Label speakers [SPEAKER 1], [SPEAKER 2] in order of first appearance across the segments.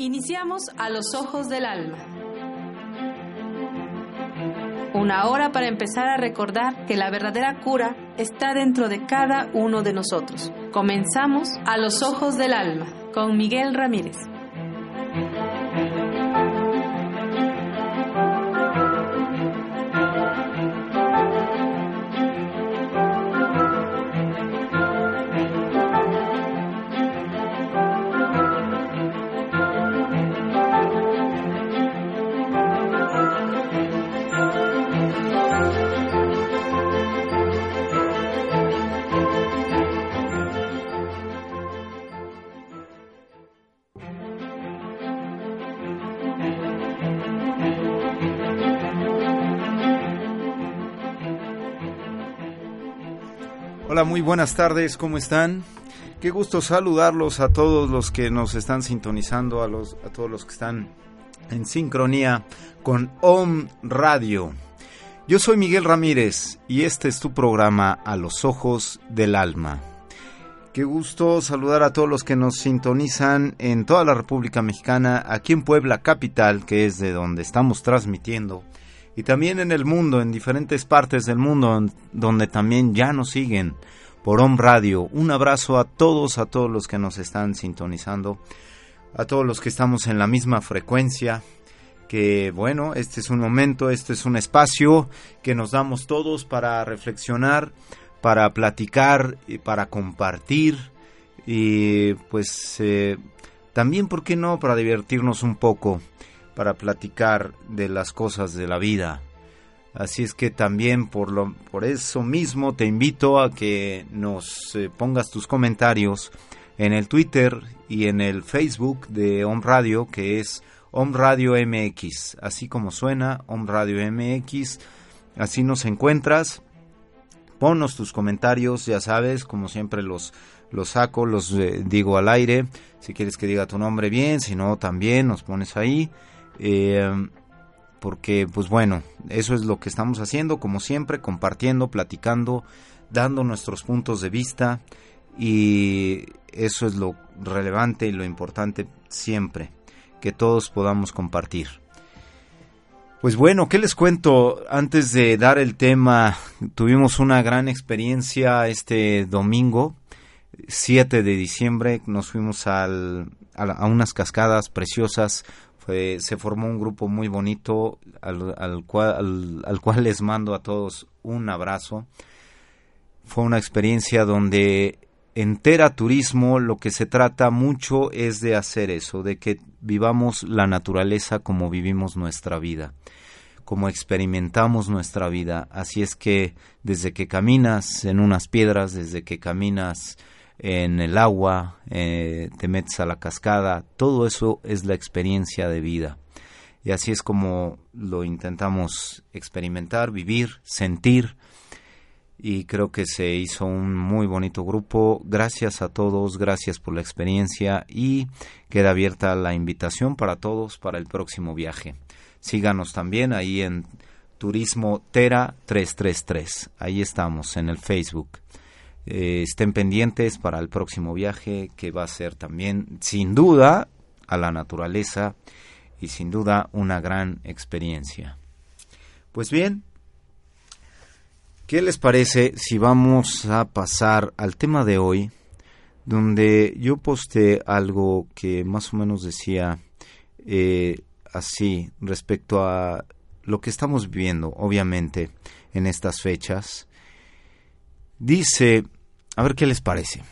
[SPEAKER 1] Iniciamos a los ojos del alma. Una hora para empezar a recordar que la verdadera cura está dentro de cada uno de nosotros. Comenzamos a los ojos del alma con Miguel Ramírez.
[SPEAKER 2] Muy buenas tardes, ¿cómo están? Qué gusto saludarlos a todos los que nos están sintonizando, a, los, a todos los que están en sincronía con OM Radio. Yo soy Miguel Ramírez y este es tu programa A los Ojos del Alma. Qué gusto saludar a todos los que nos sintonizan en toda la República Mexicana, aquí en Puebla Capital, que es de donde estamos transmitiendo y también en el mundo, en diferentes partes del mundo, donde también ya nos siguen por Home Radio. Un abrazo a todos, a todos los que nos están sintonizando, a todos los que estamos en la misma frecuencia. Que bueno, este es un momento, este es un espacio que nos damos todos para reflexionar, para platicar y para compartir y pues eh, también, ¿por qué no?, para divertirnos un poco para platicar de las cosas de la vida. Así es que también por, lo, por eso mismo te invito a que nos eh, pongas tus comentarios en el Twitter y en el Facebook de Om Radio, que es Om Radio MX, así como suena Om Radio MX, así nos encuentras. Ponnos tus comentarios, ya sabes, como siempre los, los saco, los eh, digo al aire. Si quieres que diga tu nombre bien, si no también nos pones ahí. Eh, porque pues bueno, eso es lo que estamos haciendo, como siempre, compartiendo, platicando, dando nuestros puntos de vista y eso es lo relevante y lo importante siempre, que todos podamos compartir. Pues bueno, ¿qué les cuento? Antes de dar el tema, tuvimos una gran experiencia este domingo, 7 de diciembre, nos fuimos al, a unas cascadas preciosas se formó un grupo muy bonito al, cual, al, cual les mando a todos un abrazo. Fue una experiencia donde entera Turismo lo que se trata mucho es de hacer eso, de que vivamos la naturaleza como vivimos nuestra vida, como experimentamos nuestra vida. Así es que desde que caminas en unas piedras, desde que caminas en el agua, eh, te metes a la cascada, todo eso es la experiencia de vida. Y así es como lo intentamos experimentar, vivir, sentir. Y creo que se hizo un muy bonito grupo. Gracias a todos, gracias por la experiencia y queda abierta la invitación para todos para el próximo viaje. Síganos también ahí en Turismo Tera 333. Ahí estamos en el Facebook. Eh, estén pendientes para el próximo viaje que va a ser también, sin duda, a la naturaleza y sin duda una gran experiencia. Pues bien, ¿qué les parece si vamos a pasar al tema de hoy, donde yo posté algo que más o menos decía eh, así respecto a lo que estamos viviendo, obviamente, en estas fechas. Dice a ver qué les parece.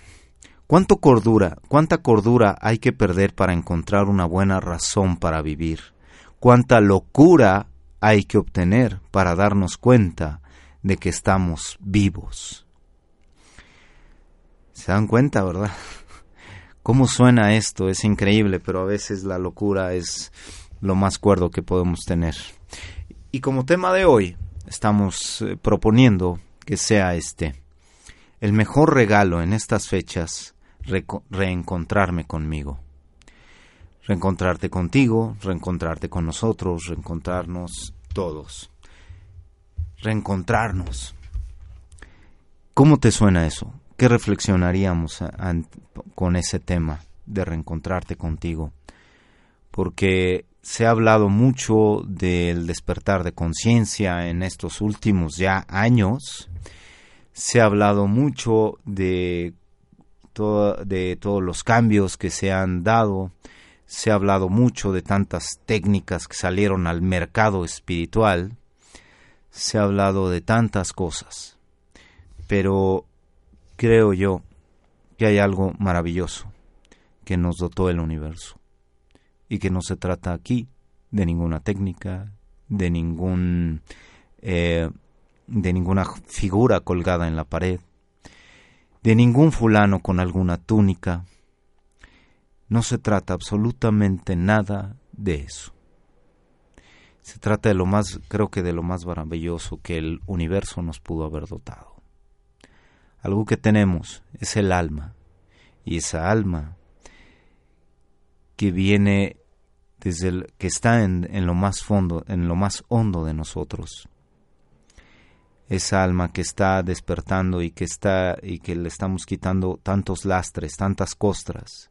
[SPEAKER 2] ¿Cuánto cordura, cuánta cordura hay que perder para encontrar una buena razón para vivir? ¿Cuánta locura hay que obtener para darnos cuenta de que estamos vivos? ¿Se dan cuenta, verdad? ¿Cómo suena esto? Es increíble, pero a veces la locura es lo más cuerdo que podemos tener. Y como tema de hoy, estamos eh, proponiendo que sea este el mejor regalo en estas fechas, reencontrarme conmigo. Reencontrarte contigo, reencontrarte con nosotros, reencontrarnos todos. Reencontrarnos. ¿Cómo te suena eso? ¿Qué reflexionaríamos con ese tema de reencontrarte contigo? porque se ha hablado mucho del despertar de conciencia en estos últimos ya años, se ha hablado mucho de, de todos los cambios que se han dado, se ha hablado mucho de tantas técnicas que salieron al mercado espiritual, se ha hablado de tantas cosas, pero creo yo que hay algo maravilloso que nos dotó el universo y que no se trata aquí de ninguna técnica, de ningún eh, de ninguna figura colgada en la pared, de ningún fulano con alguna túnica. No se trata absolutamente nada de eso. Se trata de lo más, creo que de lo más maravilloso que el universo nos pudo haber dotado. Algo que tenemos es el alma, y esa alma que viene desde el, que está en, en lo más fondo, en lo más hondo de nosotros, esa alma que está despertando y que está y que le estamos quitando tantos lastres, tantas costras,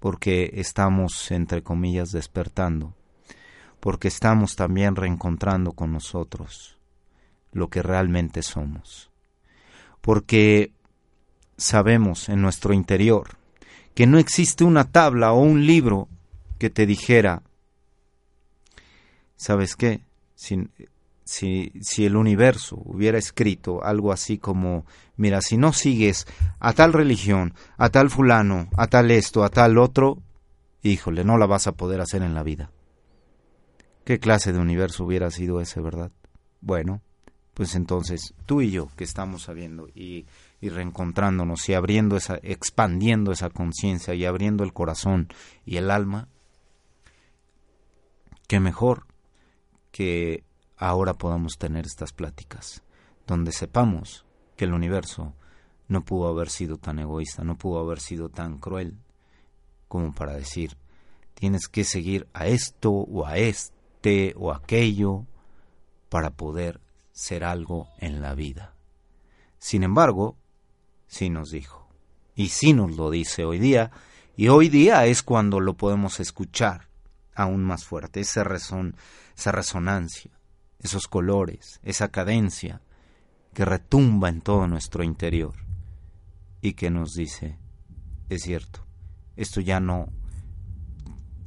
[SPEAKER 2] porque estamos entre comillas despertando, porque estamos también reencontrando con nosotros lo que realmente somos. Porque sabemos en nuestro interior que no existe una tabla o un libro que te dijera, ¿sabes qué? Sin, si, si el universo hubiera escrito algo así como, mira, si no sigues a tal religión, a tal fulano, a tal esto, a tal otro, híjole, no la vas a poder hacer en la vida. ¿Qué clase de universo hubiera sido ese, verdad? Bueno, pues entonces tú y yo que estamos sabiendo y, y reencontrándonos y abriendo esa, expandiendo esa conciencia y abriendo el corazón y el alma, qué mejor que ahora podamos tener estas pláticas, donde sepamos que el universo no pudo haber sido tan egoísta, no pudo haber sido tan cruel como para decir, tienes que seguir a esto o a este o aquello para poder ser algo en la vida. Sin embargo, sí nos dijo, y sí nos lo dice hoy día, y hoy día es cuando lo podemos escuchar aún más fuerte, esa, esa resonancia esos colores, esa cadencia que retumba en todo nuestro interior y que nos dice, es cierto, esto ya no,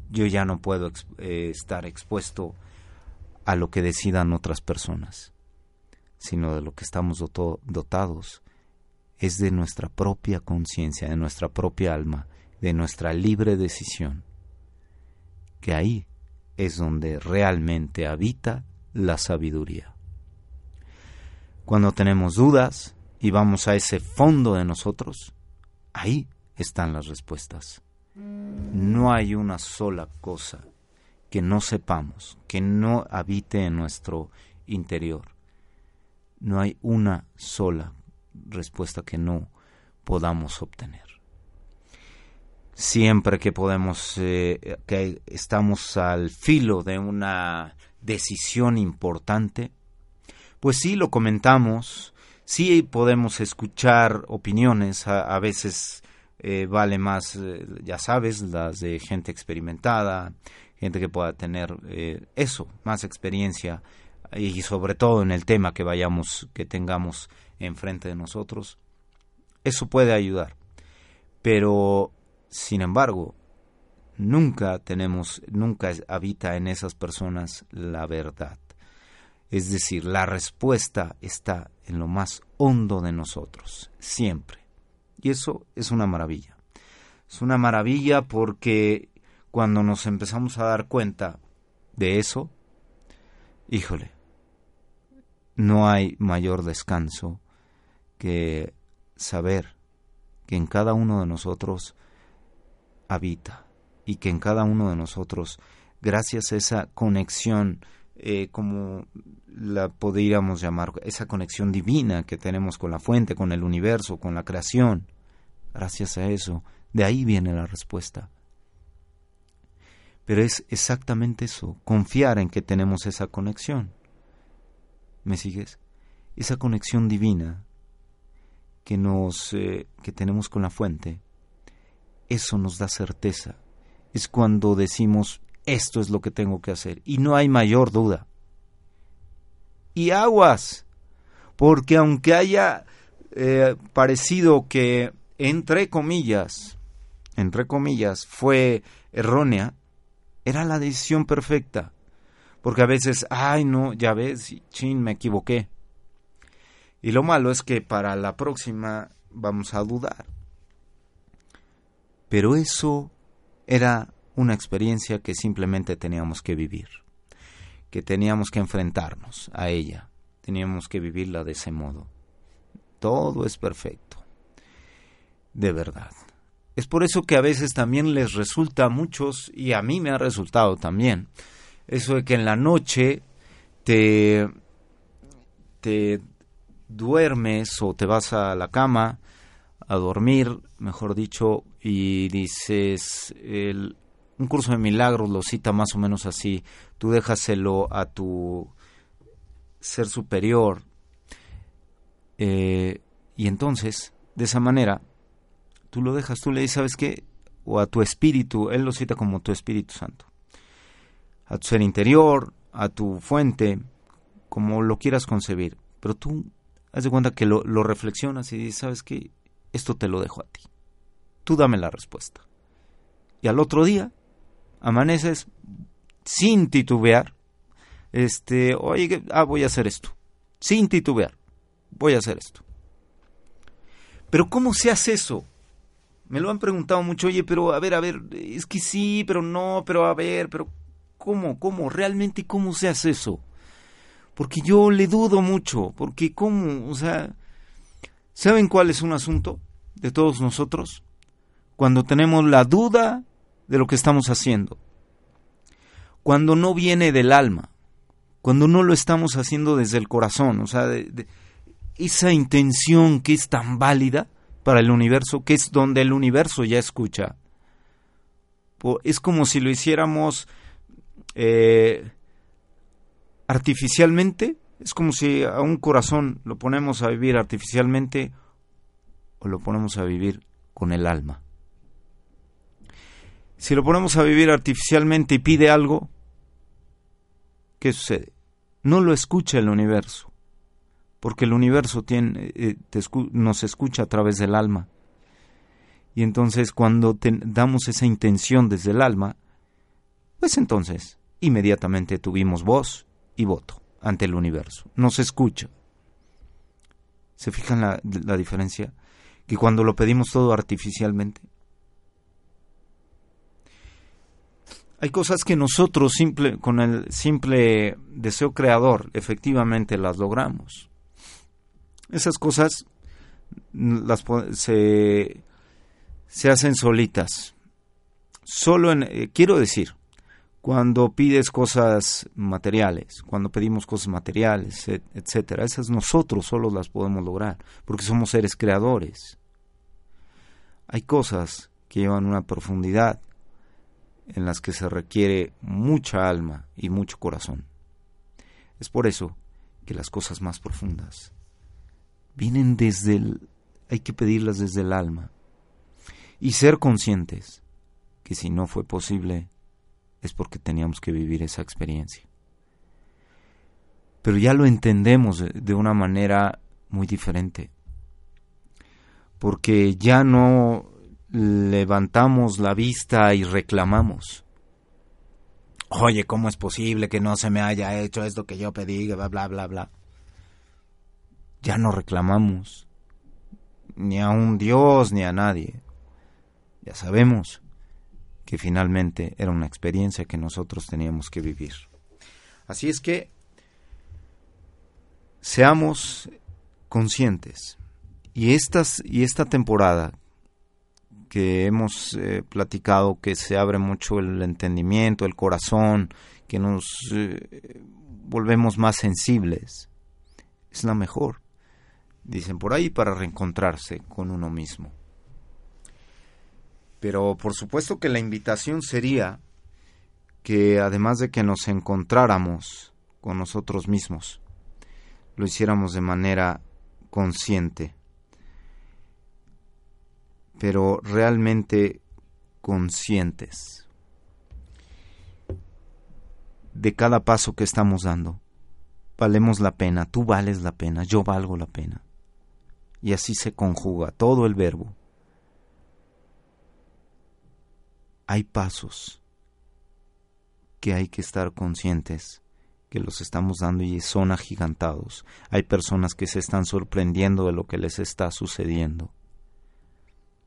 [SPEAKER 2] yo ya no puedo eh, estar expuesto a lo que decidan otras personas, sino de lo que estamos dotados. Es de nuestra propia conciencia, de nuestra propia alma, de nuestra libre decisión, que ahí es donde realmente habita la sabiduría. Cuando tenemos dudas y vamos a ese fondo de nosotros, ahí están las respuestas. No hay una sola cosa que no sepamos, que no habite en nuestro interior. No hay una sola respuesta que no podamos obtener. Siempre que podemos, eh, que estamos al filo de una decisión importante, pues sí lo comentamos, sí podemos escuchar opiniones, a, veces eh, vale más, eh, ya sabes, las de gente experimentada, gente que pueda tener eh, eso, más experiencia y sobre todo en el tema que vayamos, que tengamos enfrente de nosotros, eso puede ayudar. Pero, sin embargo, nunca tenemos, nunca habita en esas personas la verdad. Es decir, la respuesta está en lo más hondo de nosotros, siempre. Y eso es una maravilla. Es una maravilla porque cuando nos empezamos a dar cuenta de eso, híjole, no hay mayor descanso que saber que en cada uno de nosotros habita y que en cada uno de nosotros, gracias a esa conexión, eh, como la podríamos llamar, esa conexión divina que tenemos con la fuente, con el universo, con la creación, gracias a eso, de ahí viene la respuesta. Pero es exactamente eso, confiar en que tenemos esa conexión. ¿Me sigues? Esa conexión divina que nos eh, que tenemos con la fuente, eso nos da certeza es cuando decimos, esto es lo que tengo que hacer. Y no hay mayor duda. Y aguas, porque aunque haya eh, parecido que, entre comillas, entre comillas, fue errónea, era la decisión perfecta. Porque a veces, ay no, ya ves, chin, me equivoqué. Y lo malo es que para la próxima vamos a dudar. Pero eso era una experiencia que simplemente teníamos que vivir, que teníamos que enfrentarnos a ella, teníamos que vivirla de ese modo. Todo es perfecto, de verdad. Es por eso que a veces también les resulta a muchos, y a mí me ha resultado también, eso de que en la noche te, te duermes o te vas a la cama a dormir, mejor dicho, y dices, el, un curso de milagros lo cita más o menos así, tú déjaselo a tu ser superior, eh, y entonces, de esa manera, tú lo dejas, tú le dices, ¿sabes qué? O a tu espíritu, él lo cita como tu Espíritu Santo, a tu ser interior, a tu fuente, como lo quieras concebir, pero tú haz de cuenta que lo, lo reflexionas y dices, ¿sabes qué? Esto te lo dejo a ti. Tú dame la respuesta. Y al otro día, amaneces sin titubear, este, oye, ah, voy a hacer esto. Sin titubear, voy a hacer esto. Pero ¿cómo se hace eso? Me lo han preguntado mucho, oye, pero a ver, a ver, es que sí, pero no, pero a ver, pero ¿cómo, cómo, realmente cómo se hace eso? Porque yo le dudo mucho, porque ¿cómo? O sea, ¿saben cuál es un asunto de todos nosotros? Cuando tenemos la duda de lo que estamos haciendo. Cuando no viene del alma, cuando no lo estamos haciendo desde el corazón, o sea, esa intención que es tan válida para el universo, que es donde el universo ya escucha. Es como si lo hiciéramos eh, artificialmente, es como si a un corazón lo ponemos a vivir artificialmente o lo ponemos a vivir con el alma. Si lo ponemos a vivir artificialmente y pide algo, ¿qué sucede? No lo escucha el universo, porque el universo tiene, eh, nos escucha a través del alma. Y entonces cuando damos esa intención desde el alma, pues entonces inmediatamente tuvimos voz y voto ante el universo. Nos escucha. ¿Se fijan la, la diferencia? Que cuando lo pedimos todo artificialmente, Hay cosas que nosotros simple, con el simple deseo creador efectivamente las logramos. Esas cosas las, se, se hacen solitas. Solo en, eh, quiero decir, cuando pides cosas materiales, cuando pedimos cosas materiales, etcétera, esas nosotros solo las podemos lograr, porque somos seres creadores. Hay cosas que llevan una profundidad en las que se requiere mucha alma y mucho corazón. Es por eso que las cosas más profundas vienen desde el... hay que pedirlas desde el alma y ser conscientes que si no fue posible es porque teníamos que vivir esa experiencia. Pero ya lo entendemos de una manera muy diferente, porque ya no levantamos la vista y reclamamos. Oye, ¿cómo es posible que no se me haya hecho esto que yo pedí? Bla, bla, bla, bla. Ya no reclamamos ni a un Dios ni a nadie. Ya sabemos que finalmente era una experiencia que nosotros teníamos que vivir. Así es que seamos conscientes. Y, estas, y esta temporada que hemos eh, platicado que se abre mucho el entendimiento, el corazón, que nos eh, volvemos más sensibles. Es la mejor, dicen por ahí, para reencontrarse con uno mismo. Pero por supuesto que la invitación sería que además de que nos encontráramos con nosotros mismos, lo hiciéramos de manera consciente pero realmente conscientes. de cada paso que estamos dando. Valemos la pena, tú vales la pena, yo valgo la pena. Y así se conjuga todo el verbo. Hay pasos que hay que estar conscientes que los estamos dando y son agigantados. Hay personas que se están sorprendiendo de lo que les está sucediendo,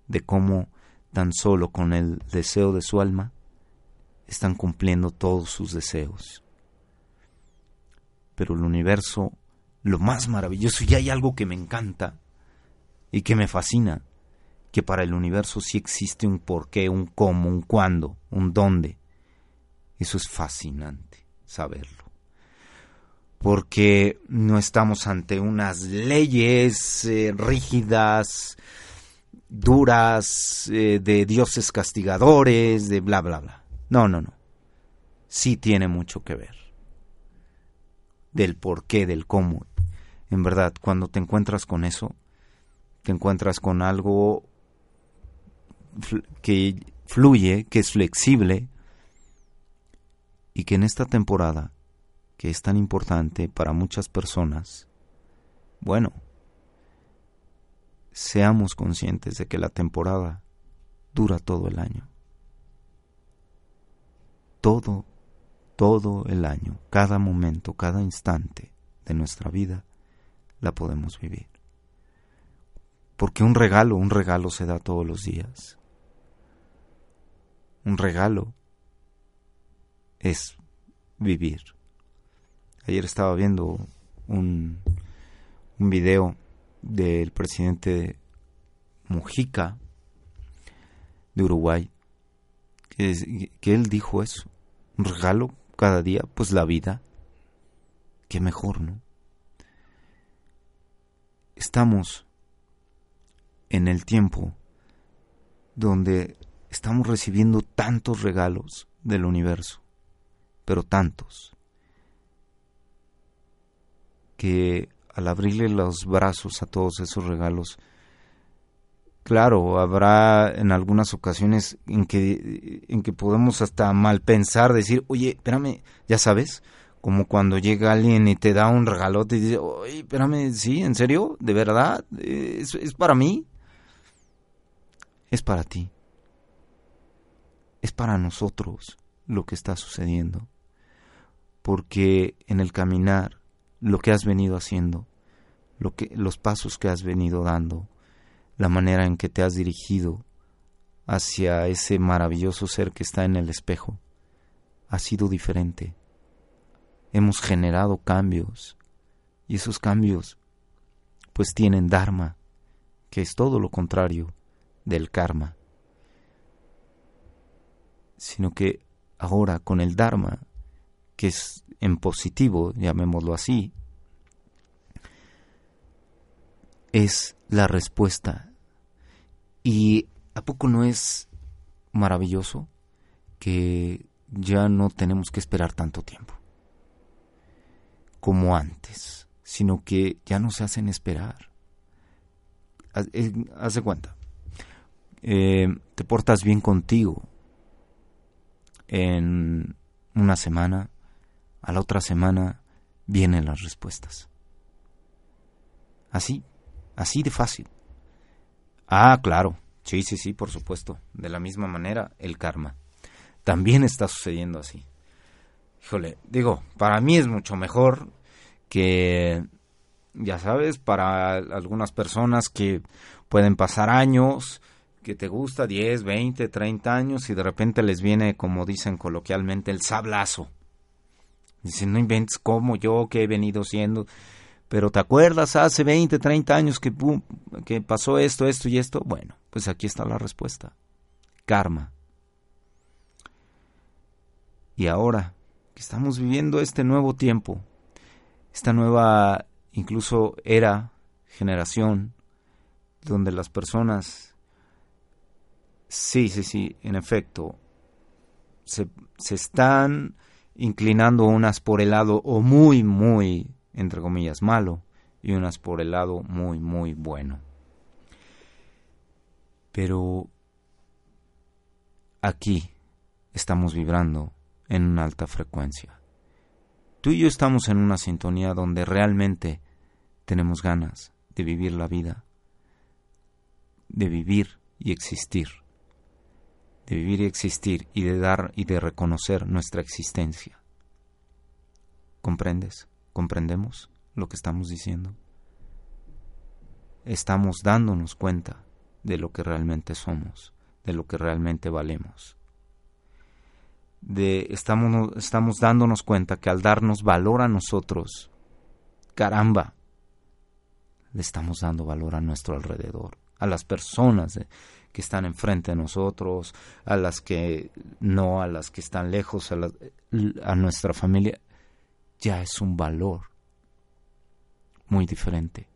[SPEAKER 2] de cómo tan solo con el deseo de su alma están cumpliendo todos sus deseos. Pero el universo, lo más maravilloso, y hay algo que me encanta y que me fascina, que para el universo sí existe un porqué, un cómo, un cuándo, un dónde. Eso es fascinante saberlo. Porque no estamos ante unas leyes eh, rígidas, duras, eh, de dioses castigadores, de bla, bla, bla. No, no, no. Sí tiene mucho que ver. Del por qué, del cómo. En verdad, cuando te encuentras con eso, te encuentras con algo que fluye, que es flexible y que en esta temporada, que es tan importante para muchas personas, bueno, seamos conscientes de que la temporada dura todo el año todo, todo el año, cada momento, cada instante de nuestra vida, la podemos vivir. Porque un regalo, un regalo se da todos los días. Un regalo es vivir. Ayer estaba viendo un, un video del presidente Mujica de Uruguay, que, que él dijo eso un regalo cada día, pues la vida. Qué mejor, ¿no? Estamos en el tiempo donde estamos recibiendo tantos regalos del universo, pero tantos, que al abrirle los brazos a todos esos regalos, Claro, habrá en algunas ocasiones en que, en que podemos hasta mal pensar, decir, oye, espérame, ya sabes, como cuando llega alguien y te da un regalote y dice, oye, espérame, ¿sí? ¿En serio? ¿De verdad? ¿Es, ¿Es para mí? Es para ti. Es para nosotros lo que está sucediendo. Porque en el caminar, lo que has venido haciendo, los pasos que has venido dando, la manera en que te has dirigido hacia ese maravilloso ser que está en el espejo ha sido diferente. Hemos generado cambios y esos cambios pues tienen dharma, que es todo lo contrario del karma. Sino que ahora con el dharma, que es en positivo, llamémoslo así, es la respuesta. ¿Y a poco no es maravilloso que ya no tenemos que esperar tanto tiempo como antes, sino que ya no se hacen esperar? Eh, haz de cuenta, eh, te portas bien contigo en una semana, a la otra semana vienen las respuestas. Así, Así de fácil. Ah, claro. Sí, sí, sí, por supuesto. De la misma manera, el karma. También está sucediendo así. Híjole, digo, para mí es mucho mejor que, ya sabes, para algunas personas que pueden pasar años, que te gusta 10, 20, 30 años y de repente les viene, como dicen coloquialmente, el sablazo. Dicen, no inventes como yo que he venido siendo pero ¿te acuerdas hace 20, 30 años que, que pasó esto, esto y esto? Bueno, pues aquí está la respuesta. Karma. Y ahora que estamos viviendo este nuevo tiempo, esta nueva incluso era, generación, donde las personas, sí, sí, sí, en efecto, se, se están inclinando unas por el lado o muy, muy entre comillas, malo y unas por el lado muy, muy bueno. Pero aquí estamos vibrando en una alta frecuencia. Tú y yo estamos en una sintonía donde realmente tenemos ganas de vivir la vida, de vivir y existir, de vivir y existir y de dar y de reconocer nuestra existencia. ¿Comprendes? ¿Comprendemos lo que estamos diciendo? Estamos dándonos cuenta de lo que realmente somos, de lo que realmente valemos. De, estamos, estamos dándonos cuenta que al darnos valor a nosotros, caramba, le estamos dando valor a nuestro alrededor, a las personas que están enfrente de nosotros, a las que no, a las que están lejos, a, nuestra familia, ya es un valor muy diferente.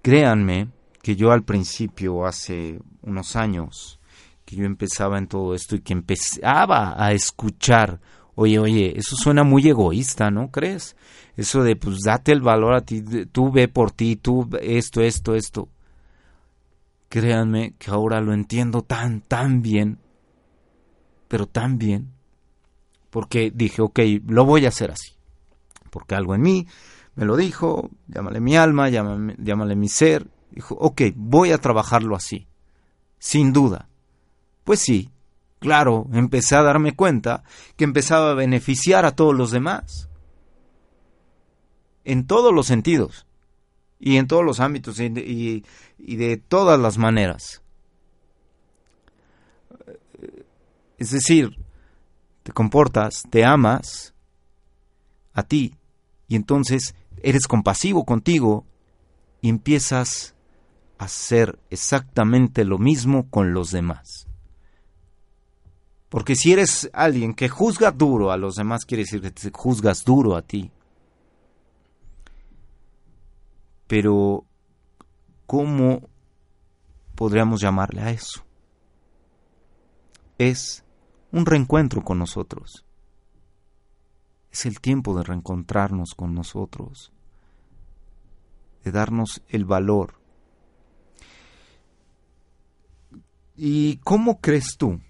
[SPEAKER 2] Créanme que yo al principio, hace unos años, que yo empezaba en todo esto y que empezaba a escuchar, oye, oye, eso suena muy egoísta, ¿no crees? Eso de, pues, date el valor a ti, tú ve por ti, tú esto, esto, esto. Créanme que ahora lo entiendo tan, tan bien, pero tan bien, porque dije, ok, lo voy a hacer así, porque algo en mí me lo dijo, llámale mi alma, llámale, mi ser, dijo, ok, voy a trabajarlo así, sin duda. Pues sí, claro, empecé a darme cuenta que empezaba a beneficiar a todos los demás. En todos los sentidos. Y en todos los ámbitos y, y de todas las maneras. Es decir, te comportas, te amas a ti y entonces eres compasivo contigo y empiezas a hacer exactamente lo mismo con los demás. Porque si eres alguien que juzga duro a los demás, quiere decir que te juzgas duro a ti. Pero, ¿cómo podríamos llamarle a eso? Es un reencuentro con nosotros. Es el tiempo de reencontrarnos con nosotros, de darnos el valor. ¿Y cómo crees tú?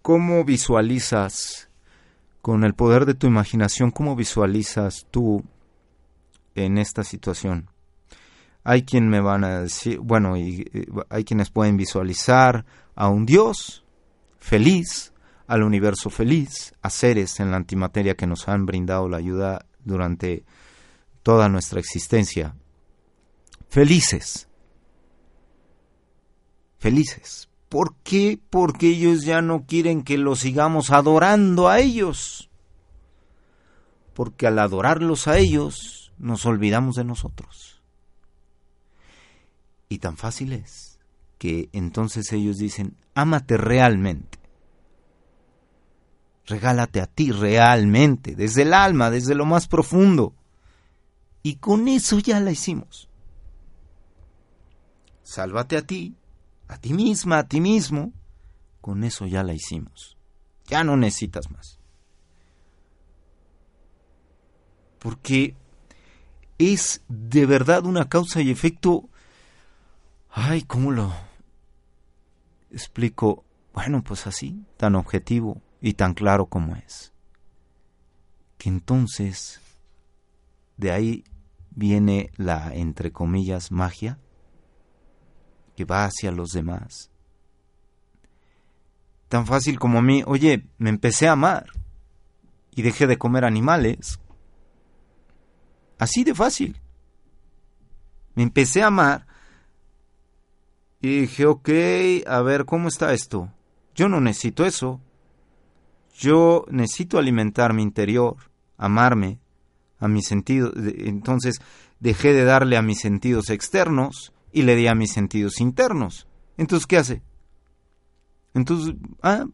[SPEAKER 2] ¿Cómo visualizas con el poder de tu imaginación, cómo visualizas tú en esta situación? Hay quien me van a decir, bueno, y, eh, hay quienes pueden visualizar a un Dios feliz, al universo feliz, a seres en la antimateria que nos han brindado la ayuda durante toda nuestra existencia. Felices. Felices. ¿Por qué? Porque ellos ya no quieren que los sigamos adorando a ellos. Porque al adorarlos a ellos nos olvidamos de nosotros. Y tan fácil es que entonces ellos dicen, ámate realmente. Regálate a ti realmente, desde el alma, desde lo más profundo. Y con eso ya la hicimos. Sálvate a ti a ti misma, a ti mismo, con eso ya la hicimos. Ya no necesitas más. Porque es de verdad una causa y efecto... Ay, ¿cómo lo explico? Bueno, pues así, tan objetivo y tan claro como es. Que entonces de ahí viene la, entre comillas, magia que va hacia los demás. Tan fácil como a mí, oye, me empecé a amar y dejé de comer animales. Así de fácil. Me empecé a amar y dije, ok, a ver, ¿cómo está esto? Yo no necesito eso. Yo necesito alimentar mi interior, amarme, a mis sentidos. Entonces dejé de darle a mis sentidos externos y le di a mis sentidos internos. Entonces, ¿qué hace? Entonces, ah,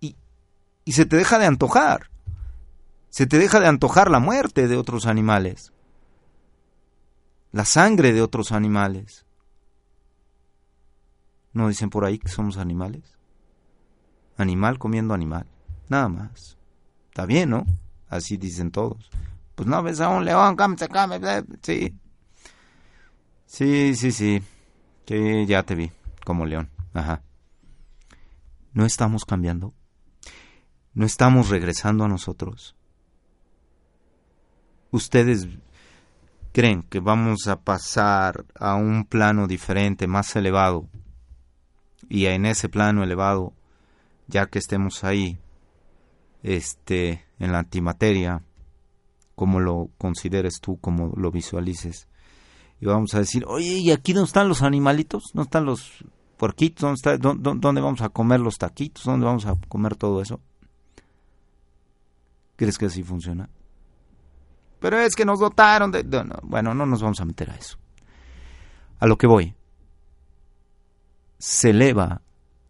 [SPEAKER 2] y, y se te deja de antojar. Se te deja de antojar la muerte de otros animales, la sangre de otros animales. ¿No dicen por ahí que somos animales? Animal comiendo animal, nada más. Está bien, ¿no? Así dicen todos. Pues no ves a un león, come, come, sí. Sí, sí, sí. Sí, ya te vi, como león. Ajá. ¿No estamos cambiando? ¿No estamos regresando a nosotros? ¿Ustedes creen que vamos a pasar a un plano diferente, más elevado? Y en ese plano elevado, ya que estemos ahí, este, en la antimateria, como lo consideres tú, como lo visualices, y vamos a decir, oye, ¿y aquí dónde están los animalitos? ¿No están los porquitos? ¿Dónde, dónde vamos a comer los taquitos? ¿Dónde vamos a comer todo eso? ¿Crees que así funciona? Pero es que nos dotaron de... bueno, no nos vamos a meter a eso. A lo que voy. Se eleva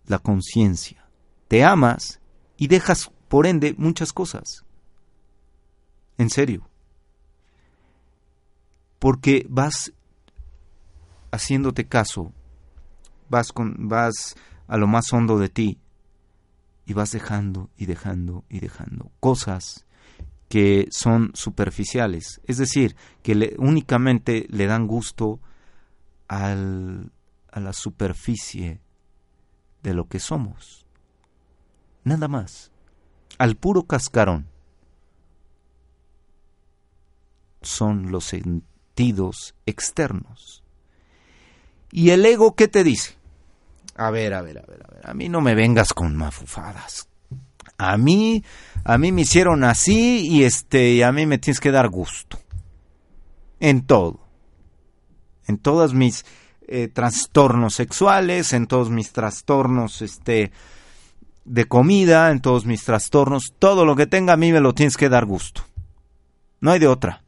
[SPEAKER 2] la conciencia. Te amas y dejas, por ende, muchas cosas. En serio. Porque vas haciéndote caso, vas, con, vas a lo más hondo de ti y vas dejando y dejando y dejando cosas que son superficiales, es decir, que únicamente le dan gusto a la superficie de lo que somos. Nada más, al puro cascarón. Son los sentidos externos. ¿Y el ego qué te dice? A ver, a ver, a ver, a ver. A mí no me vengas con mafufadas. A mí, a mí me hicieron así y este, a mí me tienes que dar gusto. En todo. En todos mis eh, trastornos sexuales, en todos mis trastornos, este, de comida, en todos mis trastornos, todo lo que tenga a mí me lo tienes que dar gusto. No hay de otra.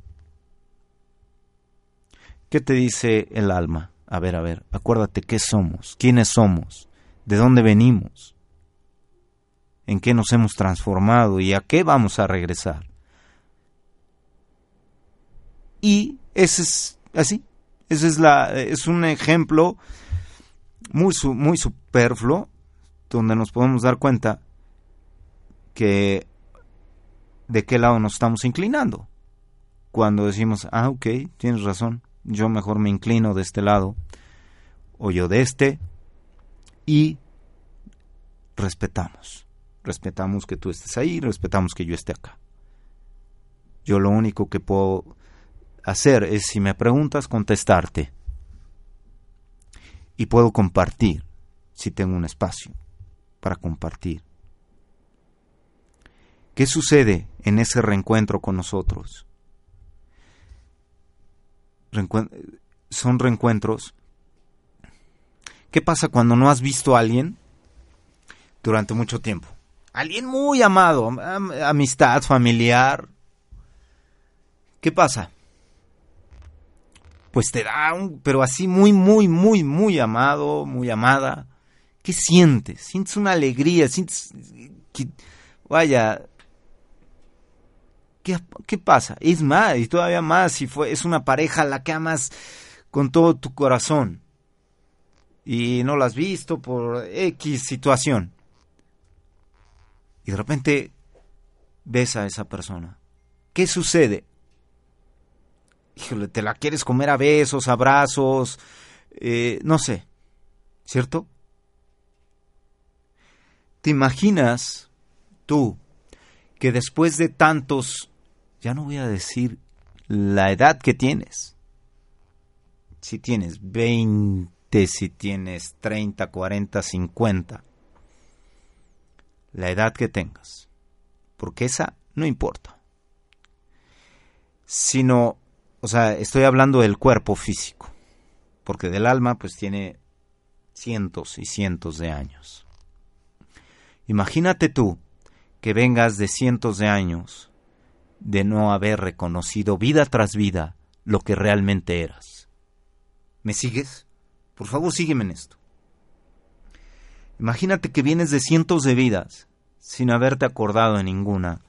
[SPEAKER 2] ¿Qué te dice el alma? A ver, a ver, acuérdate qué somos, quiénes somos, de dónde venimos, en qué nos hemos transformado y a qué vamos a regresar. Y ese es así, ese es la es un ejemplo muy muy superfluo donde nos podemos dar cuenta que de qué lado nos estamos inclinando. Cuando decimos, ah, ok, tienes razón, yo mejor me inclino de este lado o yo de este y respetamos. Respetamos que tú estés ahí, respetamos que yo esté acá. Yo lo único que puedo hacer es, si me preguntas, contestarte. Y puedo compartir, si tengo un espacio para compartir. ¿Qué sucede en ese reencuentro con nosotros? son reencuentros. ¿Qué pasa cuando no has visto a alguien durante mucho tiempo? Alguien muy amado, amistad, familiar. ¿Qué pasa? Pues te da un, pero así muy, muy, muy, muy amado, muy amada. ¿Qué sientes? Sientes una alegría, sientes que, vaya, ¿Qué, pasa? Es más, y todavía más, si fue, es una pareja a la que amas con todo tu corazón y no la has visto por X situación. Y de repente ves a esa persona. ¿Qué sucede? Híjole, te la quieres comer a besos, abrazos, eh, no sé, ¿cierto? ¿Te imaginas tú que después de tantos ya no voy a decir la edad que tienes. Si tienes 20, si tienes 30, 40, 50. La edad que tengas. Porque esa no importa. Sino, o sea, estoy hablando del cuerpo físico. Porque del alma pues tiene cientos y cientos de años. Imagínate tú que vengas de cientos de años de no haber reconocido vida tras vida lo que realmente eras. ¿Me sigues? Por favor, sígueme en esto. Imagínate que vienes de cientos de vidas sin haberte acordado de ninguna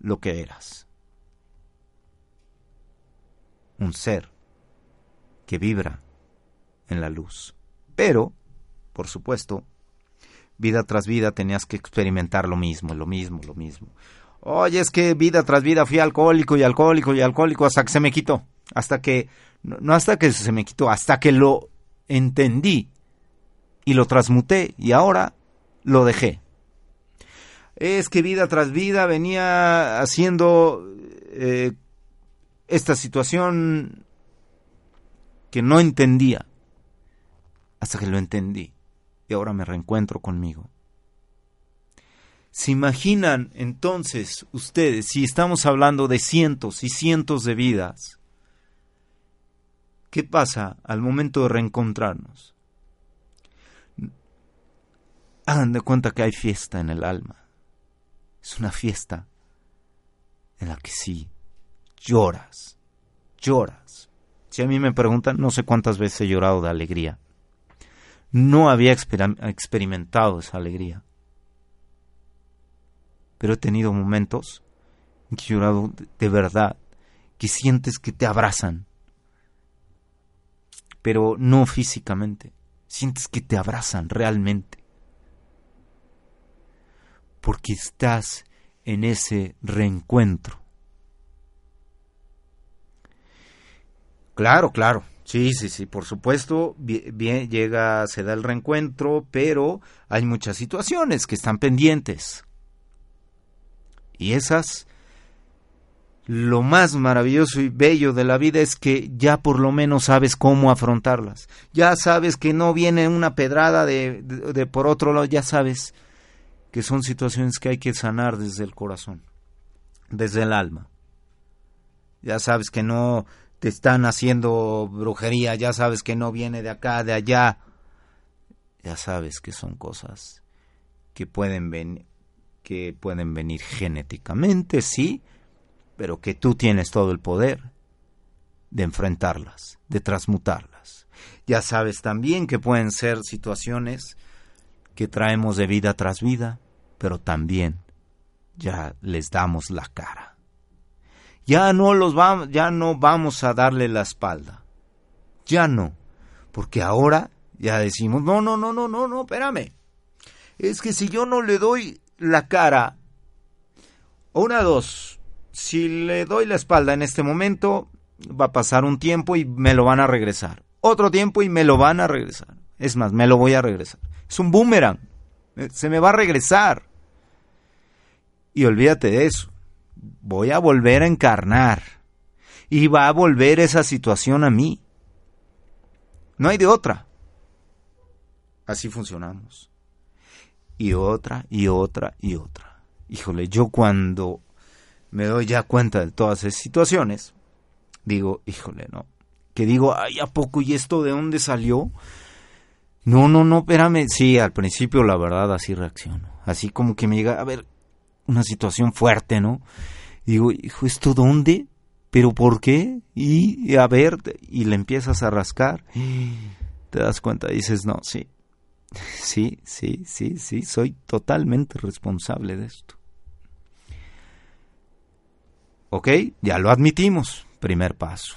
[SPEAKER 2] lo que eras. Un ser que vibra en la luz. Pero, por supuesto, vida tras vida tenías que experimentar lo mismo, lo mismo, lo mismo. Oye, es que vida tras vida fui alcohólico y alcohólico y alcohólico hasta que se me quitó. Hasta que, no hasta que se me quitó, hasta que lo entendí y lo transmuté y ahora lo dejé. es que vida tras vida venía haciendo eh, esta situación que no entendía hasta que lo entendí y ahora me reencuentro conmigo. ¿Se imaginan entonces ustedes si estamos hablando de cientos y cientos de vidas? ¿Qué pasa al momento de reencontrarnos? Hagan de cuenta que hay fiesta en el alma. Es una fiesta en la que sí lloras, lloras. Si a mí me preguntan, no sé cuántas veces he llorado de alegría. No había experimentado esa alegría pero he tenido momentos en que he llorado de verdad, que sientes que te abrazan, pero no físicamente, sientes que te abrazan realmente, porque estás en ese reencuentro. Claro, claro. Sí, sí, sí, por supuesto, bien, llega, se da el reencuentro, pero hay muchas situaciones que están pendientes. Y esas, lo más maravilloso y bello de la vida es que ya por lo menos sabes cómo afrontarlas. Ya sabes que no viene una pedrada de, de, por otro lado, ya sabes que son situaciones que hay que sanar desde el corazón, desde el alma. Ya sabes que no te están haciendo brujería, ya sabes que no viene de acá, de allá. Ya sabes que son cosas que pueden venir que pueden venir genéticamente, sí, pero que tú tienes todo el poder de enfrentarlas, de transmutarlas. Ya sabes también que pueden ser situaciones que traemos de vida tras vida, pero también ya les damos la cara. Ya no los vamos, ya no vamos a darle la espalda. Ya no, porque ahora ya decimos, no, no, no, no, no, no, espérame. Es que si yo no le doy la cara, una dos, si le doy la espalda en este momento, va a pasar un tiempo y me lo van a regresar. Otro tiempo y me lo van a regresar. Es más, me lo voy a regresar. Es un boomerang. Eh, se me va a regresar. Y olvídate de eso. Voy a volver a encarnar. Y va a volver esa situación a mí. No hay de otra. Así funcionamos y otra y otra y otra. Híjole, yo cuando me doy ya cuenta de todas esas situaciones, digo, híjole, no. Que digo, ay, ¿a poco y esto de dónde salió? No, no, no, espérame. Sí, al principio la verdad así reacciono. Así como que me llega, a ver, una situación fuerte, ¿no? digo, hijo, ¿esto dónde? ¿Pero por qué? Y, a ver, y le empiezas a rascar. Te das cuenta, dices, no, sí, Sí, sí, sí, sí, soy totalmente responsable de esto. ¿Ok? Ya lo admitimos. Primer paso.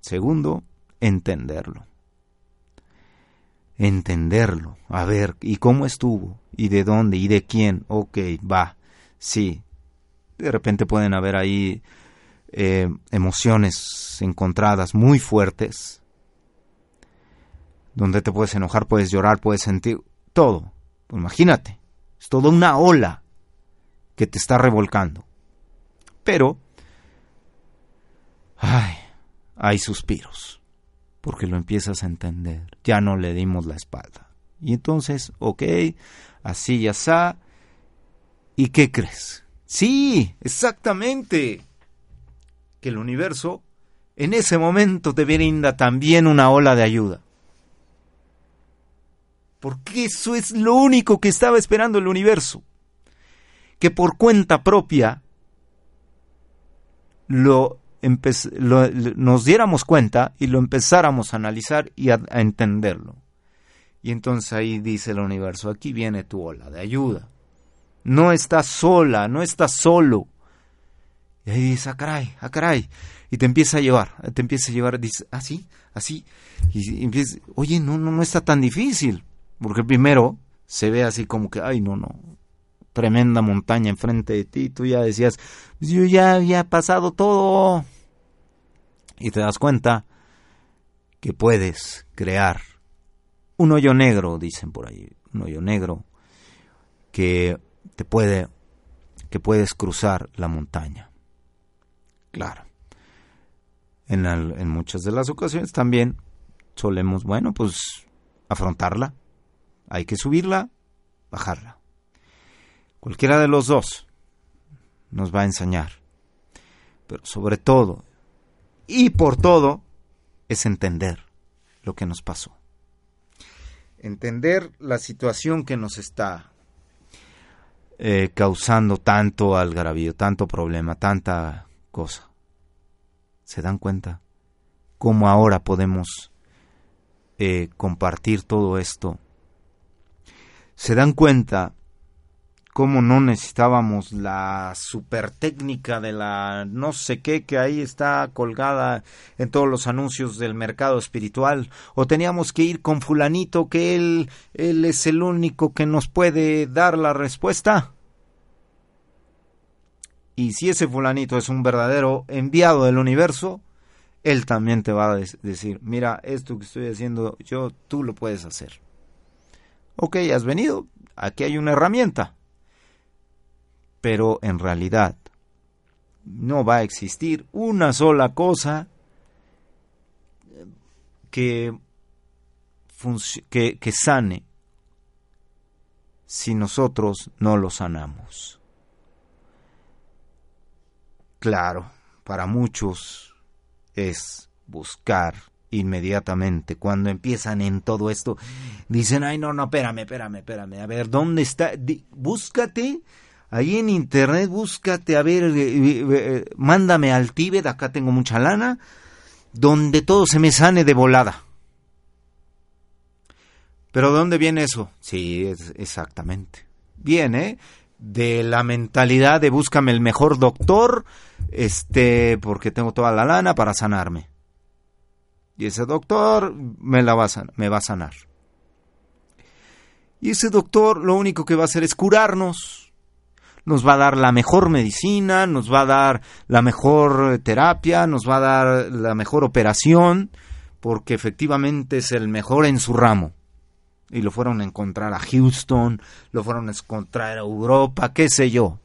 [SPEAKER 2] Segundo, entenderlo. Entenderlo. A ver, ¿y cómo estuvo? ¿Y de dónde? ¿Y de quién? Ok, va. Sí. De repente pueden haber ahí eh, emociones encontradas muy fuertes donde te puedes enojar, puedes llorar, puedes sentir todo. Pues imagínate, es toda una ola que te está revolcando. Pero, ay, hay suspiros, porque lo empiezas a entender. Ya no le dimos la espalda. Y entonces, ok, así ya está. ¿Y qué crees? Sí, exactamente. Que el universo en ese momento te brinda también una ola de ayuda porque eso es lo único que estaba esperando el universo. Que por cuenta propia lo, nos diéramos cuenta y lo empezáramos a analizar y a, entenderlo. Y entonces ahí dice el universo, aquí viene tu ola de ayuda. No estás sola, no estás solo. Y ahí dices, ah, caray, ah, caray. Y te empieza a llevar, te empieza a llevar, dices, así, ah, así. Y empieza, oye, no, no, no está tan difícil. Porque primero se ve así como que, ay, no, no, tremenda montaña enfrente de ti, tú ya decías, pues yo ya había pasado todo. Y te das cuenta que puedes crear un hoyo negro, dicen por ahí, un hoyo negro, que te puede que puedes cruzar la montaña. Claro. En, en muchas de las ocasiones también solemos, bueno, pues afrontarla. Hay que subirla, bajarla. Cualquiera de los dos nos va a enseñar. Pero sobre todo, y por todo, es entender lo que nos pasó. Entender la situación que nos está eh, causando tanto algarabío, tanto problema, tanta cosa. ¿Se dan cuenta? ¿Cómo ahora podemos eh, compartir todo esto? ¿Se dan cuenta cómo no necesitábamos la super técnica de la no sé qué que ahí está colgada en todos los anuncios del mercado espiritual. O teníamos que ir con fulanito que él él es el único que nos puede dar la respuesta. Y si ese fulanito es un verdadero enviado del universo él también te va a decir mira esto que estoy haciendo yo tú lo puedes hacer ok has venido aquí hay una herramienta pero en realidad no va a existir una sola cosa que, que, que sane si nosotros no lo sanamos. Claro, para muchos es buscar inmediatamente. Cuando empiezan en todo esto, dicen, ay, no, no, espérame, espérame, espérame. A ver, ¿dónde está? búscate Ahí en internet búscate, a ver, eh, eh, eh, mándame al Tíbet, acá tengo mucha lana, donde todo se me sane de volada. Pero ¿de dónde viene eso? Sí, es, exactamente. Viene de la mentalidad de búscame el mejor doctor, este, porque tengo toda la lana para sanarme. Y ese doctor me, la va a, me va a sanar. Y ese doctor lo único que va a hacer es curarnos nos va a dar la mejor medicina, nos va a dar la mejor terapia, nos va a dar la mejor operación, porque efectivamente es el mejor en su ramo. Y lo fueron a encontrar a Houston, lo fueron a encontrar a Europa, qué sé yo.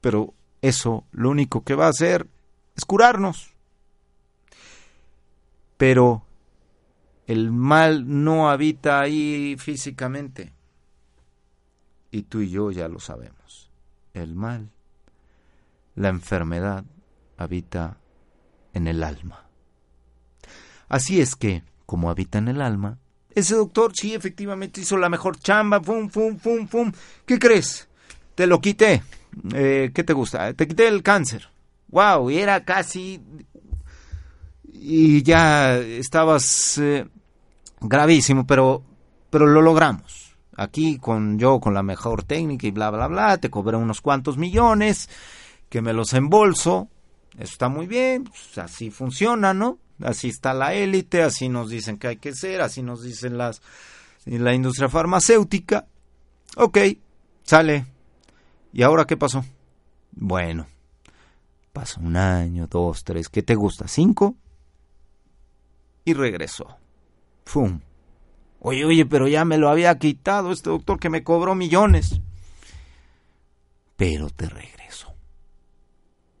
[SPEAKER 2] Pero eso lo único que va a hacer es curarnos. Pero el mal no habita ahí físicamente y tú y yo ya lo sabemos. El mal, la enfermedad, habita en el alma. Así es que, como habita en el alma, ese doctor sí efectivamente hizo la mejor chamba, fum, fum, fum, fum. ¿Qué crees? Te lo quité. Eh, ¿Qué te gusta? Te quité el cáncer. Wow, y era casi y ya estabas eh, gravísimo, pero pero lo logramos aquí con yo con la mejor técnica y bla, bla, bla, te cobré unos cuantos millones, que me los embolso, está muy bien, pues así funciona, ¿no? Así está la élite, así nos dicen que hay que ser, así nos dicen las la industria farmacéutica. Ok, sale. ¿Y ahora qué pasó? Bueno, pasó un año, dos, tres, ¿qué te gusta? ¿Cinco? Y regresó. ¡Fum! Oye, oye, pero ya me lo había quitado este doctor que me cobró millones. Pero te regreso.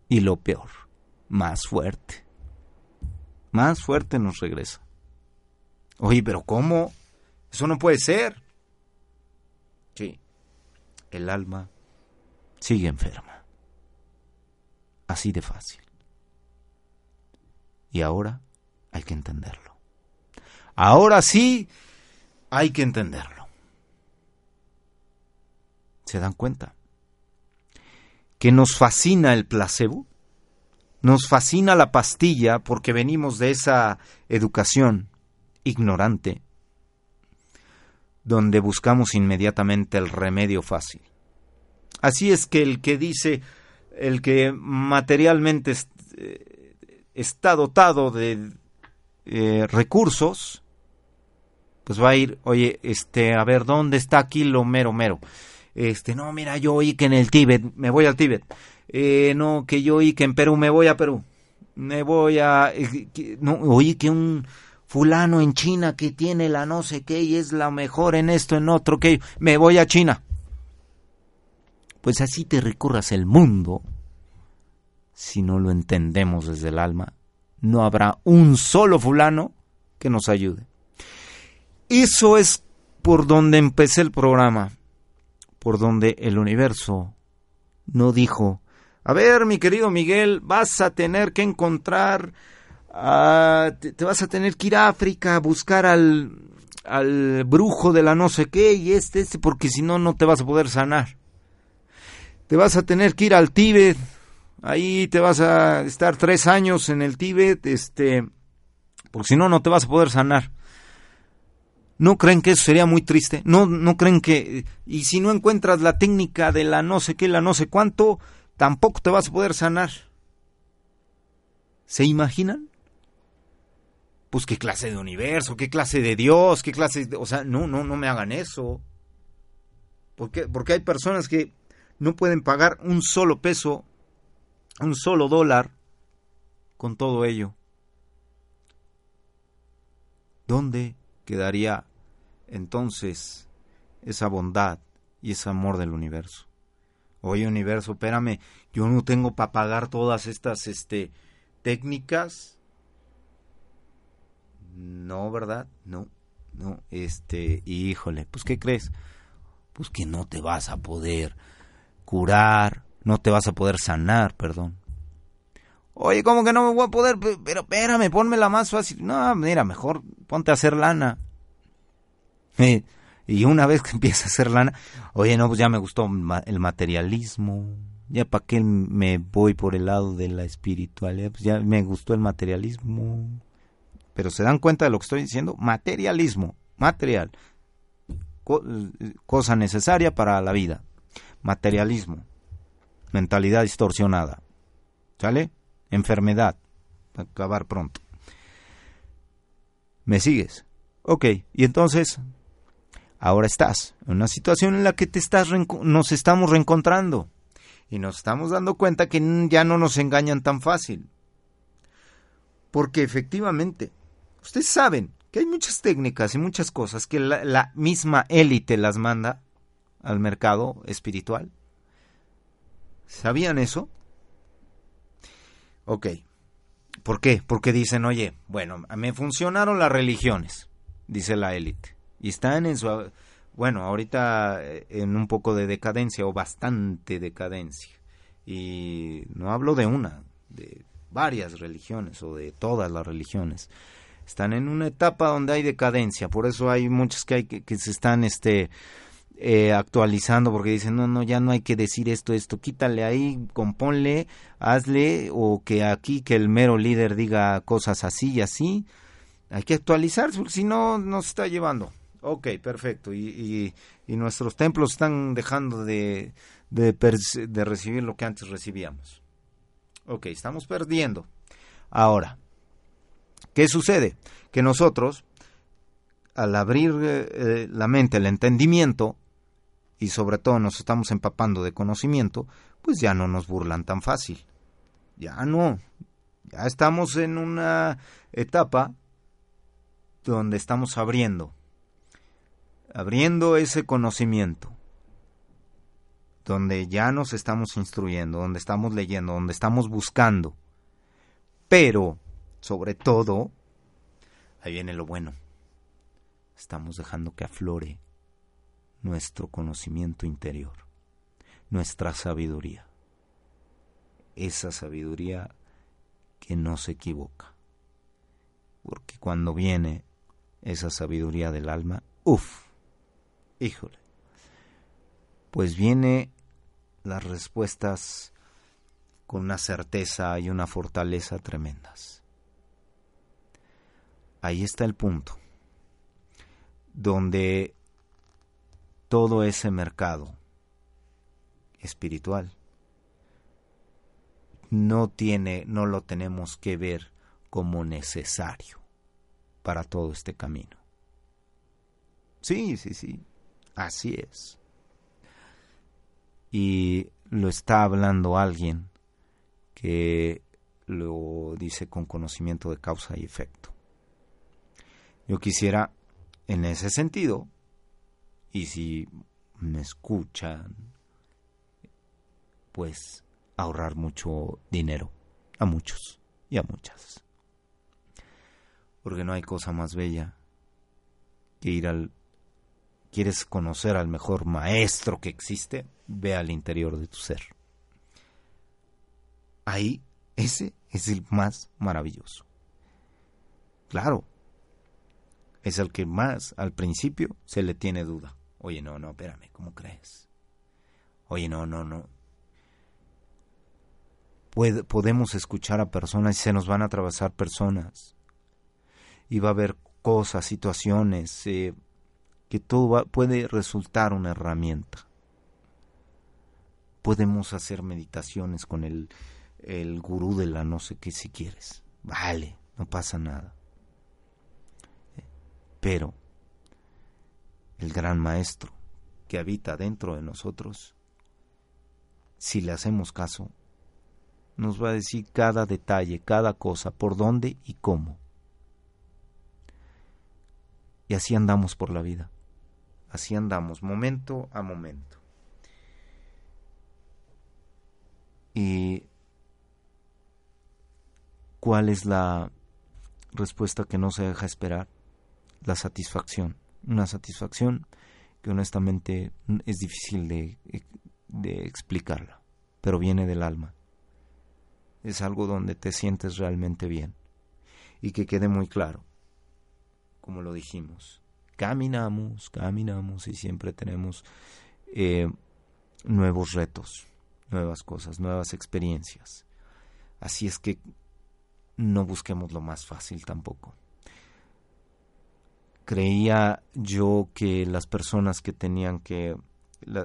[SPEAKER 2] Y lo peor, más fuerte. Más fuerte nos regresa. Oye, pero ¿cómo? Eso no puede ser. Sí, el alma sigue enferma. Así de fácil. Y ahora hay que entenderlo. Ahora sí hay que entenderlo. ¿Se dan cuenta? Que nos fascina el placebo, nos fascina la pastilla porque venimos de esa educación ignorante, donde buscamos inmediatamente el remedio fácil. Así es que el que dice, el que materialmente eh, está dotado de eh, recursos, pues va a ir, oye, este, a ver, ¿dónde está aquí lo mero mero? Este, no, mira, yo oí que en el Tíbet, me voy al Tíbet. Eh, no, que yo oí que en Perú, me voy a Perú. Me voy a, eh, no, oí que un, fulano en China que tiene la no sé qué y es la mejor en esto, en otro, que me voy a China. Pues así te recorras el mundo. Si no lo entendemos desde el alma, no habrá un solo fulano que nos ayude. Eso es por donde empecé el programa, por donde el universo no dijo, a ver, mi querido Miguel, vas a tener que encontrar, ah, te, vas a tener que ir a África a buscar al, al brujo de la no sé qué y este, este, porque si no, no te vas a poder sanar. Te vas a tener que ir al Tíbet, ahí te vas a estar tres años en el Tíbet, este, porque si no, no te vas a poder sanar. ¿No creen que eso sería muy triste? ¿No, no creen que... Y si no encuentras la técnica de la no sé qué, la no sé cuánto, tampoco te vas a poder sanar. ¿Se imaginan? Pues qué clase de universo, qué clase de Dios, qué clase de... O sea, no, no, no me hagan eso. Porque, porque hay personas que no pueden pagar un solo peso, un solo dólar con todo ello. ¿Dónde quedaría entonces esa bondad y ese amor del universo. Oye, universo, espérame, yo no tengo para pagar todas estas este, técnicas. No, ¿verdad? No, no, este, híjole, pues ¿qué crees? Pues que no te vas a poder curar, no te vas a poder sanar, perdón. Oye, ¿cómo que no me voy a poder? Pero espérame, la más fácil. No, mira, mejor ponte a hacer lana. y una vez que empieza a hacer lana, oye, no, pues ya me gustó el materialismo, ya para qué me voy por el lado de la espiritualidad, pues ya me gustó el materialismo. Pero se dan cuenta de lo que estoy diciendo, materialismo, material, cosa necesaria para la vida, materialismo, mentalidad distorsionada, ¿sale? Enfermedad, acabar pronto. ¿Me sigues? Ok, y entonces ahora estás en una situación en la que te estás nos estamos reencontrando y nos estamos dando cuenta que ya no nos engañan tan fácil. Porque efectivamente, ustedes saben que hay muchas técnicas y muchas cosas que la, la misma élite las manda al mercado espiritual. ¿Sabían eso? Ok. ¿Por qué? Porque dicen, oye, bueno, me funcionaron las religiones, dice la élite y están en su bueno ahorita eh, en un poco de decadencia o bastante decadencia. Y no hablo de una de varias religiones o de todas las religiones. Están en una etapa donde hay decadencia por eso hay muchas que hay que, se están este eh, actualizando porque dicen no no ya no hay que decir esto esto quítale ahí componle hazle o que aquí que el mero líder diga cosas así y así hay que actualizarse porque si no nos está llevando Ok, perfecto. Y, nuestros templos están dejando de, recibir lo que antes recibíamos. Ok, estamos perdiendo. Ahora, ¿qué sucede? Que nosotros, al abrir eh, la mente, el entendimiento, y sobre todo nos estamos empapando de conocimiento, pues ya no nos burlan tan fácil. Ya no. Ya estamos en una etapa donde estamos abriendo abriendo ese conocimiento, donde ya nos estamos instruyendo, donde estamos leyendo, donde estamos buscando, pero, sobre todo, ahí viene lo bueno, estamos dejando que aflore nuestro conocimiento interior, nuestra sabiduría, esa sabiduría que no se equivoca, porque cuando viene esa sabiduría del alma, uff, Híjole. Pues viene las respuestas con una certeza y una fortaleza tremendas. Ahí está el punto, donde todo ese mercado espiritual no tiene, no lo tenemos que ver como necesario para todo este camino. Sí, sí, sí. Así es. Y lo está hablando alguien que lo dice con conocimiento de causa y efecto. Yo quisiera, en ese sentido, y si me escuchan, pues ahorrar mucho dinero a muchos y a muchas. Porque no hay cosa más bella que ir al... ¿Quieres conocer al mejor maestro que existe? Ve al interior de tu ser. Ahí, ese es el más maravilloso. Claro, es el que más al principio se le tiene duda. Oye, no, no, espérame, ¿cómo crees? Oye, no, no, no. podemos escuchar a personas y se nos van a atravesar personas. Y va a haber cosas, situaciones, eh, que todo puede resultar una herramienta. Podemos hacer meditaciones con el, el gurú de la no sé qué si quieres. Vale, no pasa nada. Pero el gran maestro que habita dentro de nosotros, si le hacemos caso, nos va a decir cada detalle, cada cosa, por dónde y cómo. Y así andamos por la vida. Así andamos, momento a momento. ¿Y cuál es la respuesta que no se deja esperar? La satisfacción una satisfacción que honestamente es difícil de, explicarla, pero viene del alma. Es algo donde te sientes realmente bien. Y que quede muy claro, como lo dijimos, caminamos, caminamos y siempre tenemos eh, nuevos retos, nuevas cosas, nuevas experiencias. Así es que no busquemos lo más fácil tampoco creía yo que las personas que tenían que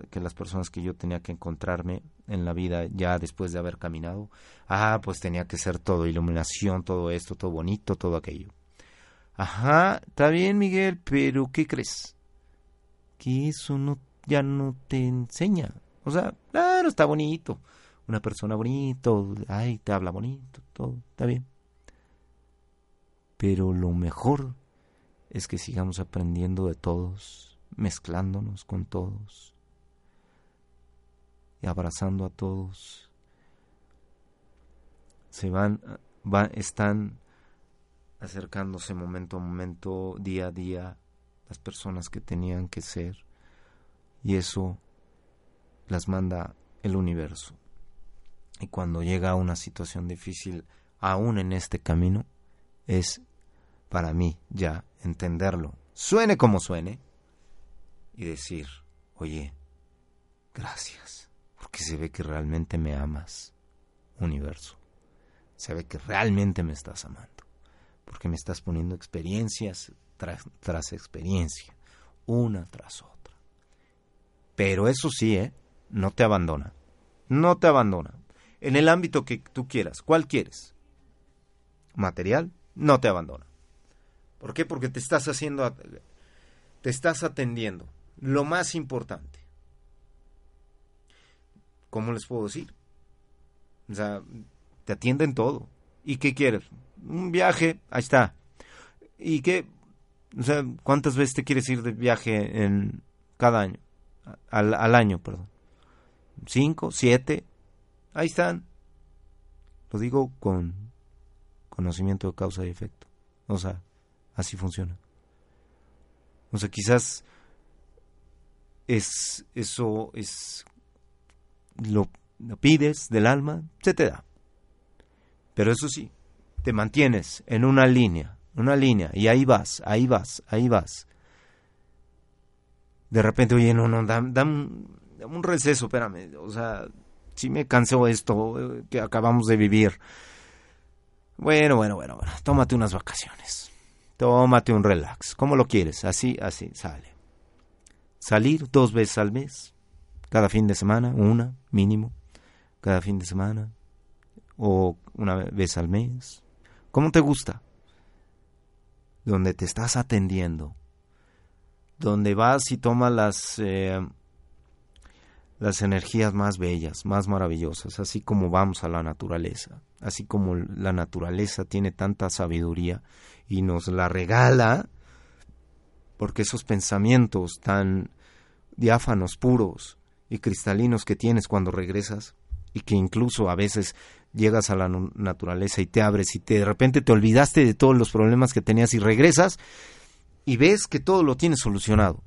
[SPEAKER 2] que las personas que yo tenía que encontrarme en la vida ya después de haber caminado, ah, pues tenía que ser todo iluminación, todo esto, todo bonito, todo aquello. Ajá, está bien, Miguel, pero ¿qué crees? Que eso no ya no te enseña. O sea, claro, está bonito. Una persona bonito, ay, te habla bonito, todo, está bien. Pero lo mejor es que sigamos aprendiendo de todos, mezclándonos con todos y abrazando a todos. Se van, van están acercándose momento a momento, día a día, las personas que tenían que ser, y eso las manda el universo. Y cuando llega una situación difícil, aún en este camino, es para mí ya entenderlo, suene como suene, y decir, oye, gracias, porque se ve que realmente me amas, universo. Se ve que realmente me estás amando, porque me estás poniendo experiencias tras, tras experiencia, una tras otra. Pero eso sí, ¿eh? No te abandona. No te abandona. En el ámbito que tú quieras, ¿cuál quieres? Material, no te abandona. ¿Por qué? Porque te estás haciendo, te estás atendiendo. Lo más importante. ¿Cómo les puedo decir? O sea, te atienden todo. ¿Y qué quieres? Un viaje, ahí está. ¿Y qué? O sea, ¿cuántas veces te quieres ir de viaje en cada año? Al, al año, perdón. ¿Cinco? ¿Siete? Ahí están. Lo digo con conocimiento de causa y efecto. O sea, Así funciona. O sea, quizás es eso es lo, lo pides del alma, se te da. Pero eso sí, te mantienes en una línea, una línea, y ahí vas, ahí vas, ahí vas. De repente, oye, no, no, dame, un receso, espérame, o sea, si me cansó esto eh, que acabamos de vivir. Bueno, bueno, bueno, bueno, tómate unas vacaciones. Tómate un relax. ¿Cómo lo quieres? Así, así, sale. Salir dos veces al mes. Cada fin de semana, una, mínimo. Cada fin de semana. O una vez al mes. ¿Cómo te gusta? Donde te estás atendiendo. Donde vas y tomas las... Eh, las energías más bellas, más maravillosas, así como vamos a la naturaleza, así como la naturaleza tiene tanta sabiduría y nos la regala, porque esos pensamientos tan diáfanos, puros y cristalinos que tienes cuando regresas y que incluso a veces llegas a la naturaleza y te abres y te, de repente te olvidaste de todos los problemas que tenías y regresas y ves que todo lo tienes solucionado.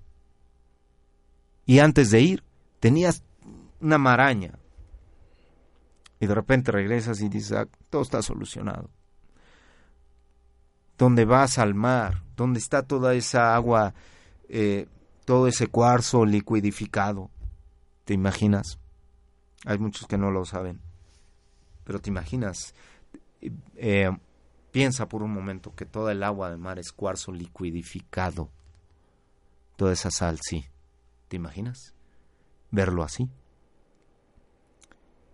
[SPEAKER 2] Y antes de ir tenías una maraña y de repente regresas y dices, ah, todo está solucionado. Donde vas al mar, donde está toda esa agua, eh, todo ese cuarzo liquidificado, ¿te imaginas? Hay muchos que no lo saben, pero te imaginas, eh, piensa por un momento que toda el agua del mar es cuarzo liquidificado, toda esa sal, sí, ¿te imaginas? Verlo así.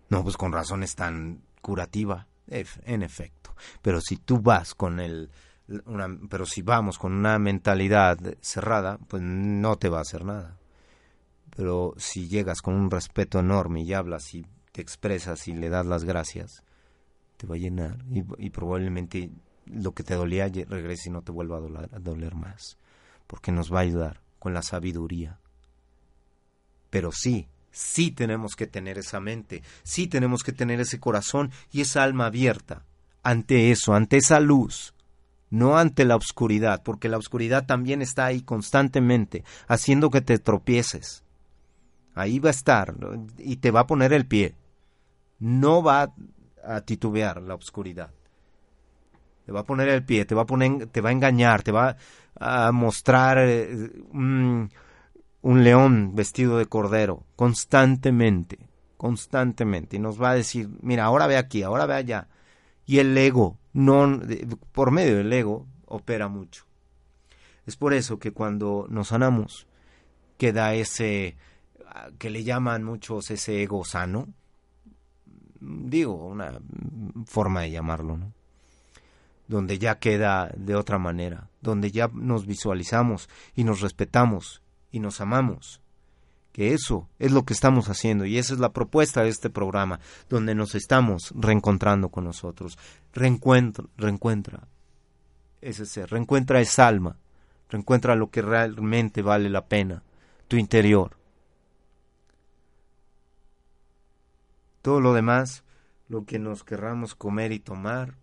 [SPEAKER 2] No, pues con razón es tan curativa, en efecto. Pero si tú vas con el, una, pero si vamos con una mentalidad cerrada, pues no te va a hacer nada. Pero si llegas con un respeto enorme y hablas y te expresas y le das las gracias, te va a llenar y, probablemente lo que te dolía regrese y no te vuelva a doler más, porque nos va a ayudar con la sabiduría. Pero sí, sí tenemos que tener esa mente, sí tenemos que tener ese corazón y esa alma abierta ante eso, ante esa luz, no ante la oscuridad, porque la oscuridad también está ahí constantemente, haciendo que te tropieces. Ahí va a estar y te va a poner el pie. No va a titubear la oscuridad. Te va a poner el pie, te va a poner, te va a engañar, te va a mostrar eh, un león vestido de cordero, constantemente, constantemente, y nos va a decir, mira, ahora ve aquí, ahora ve allá. Y el ego, no, por medio del ego, opera mucho. Es por eso que cuando nos sanamos, queda ese, que le llaman muchos ese ego sano, digo, una forma de llamarlo, ¿no? Donde ya queda de otra manera, donde ya nos visualizamos y nos respetamos y nos amamos. Que eso es lo que estamos haciendo y esa es la propuesta de este programa, donde nos estamos reencontrando con nosotros. Reencuentra, reencuentra ese ser, reencuentra esa alma, reencuentra lo que realmente vale la pena, tu interior. Todo lo demás, lo que nos querramos comer y tomar,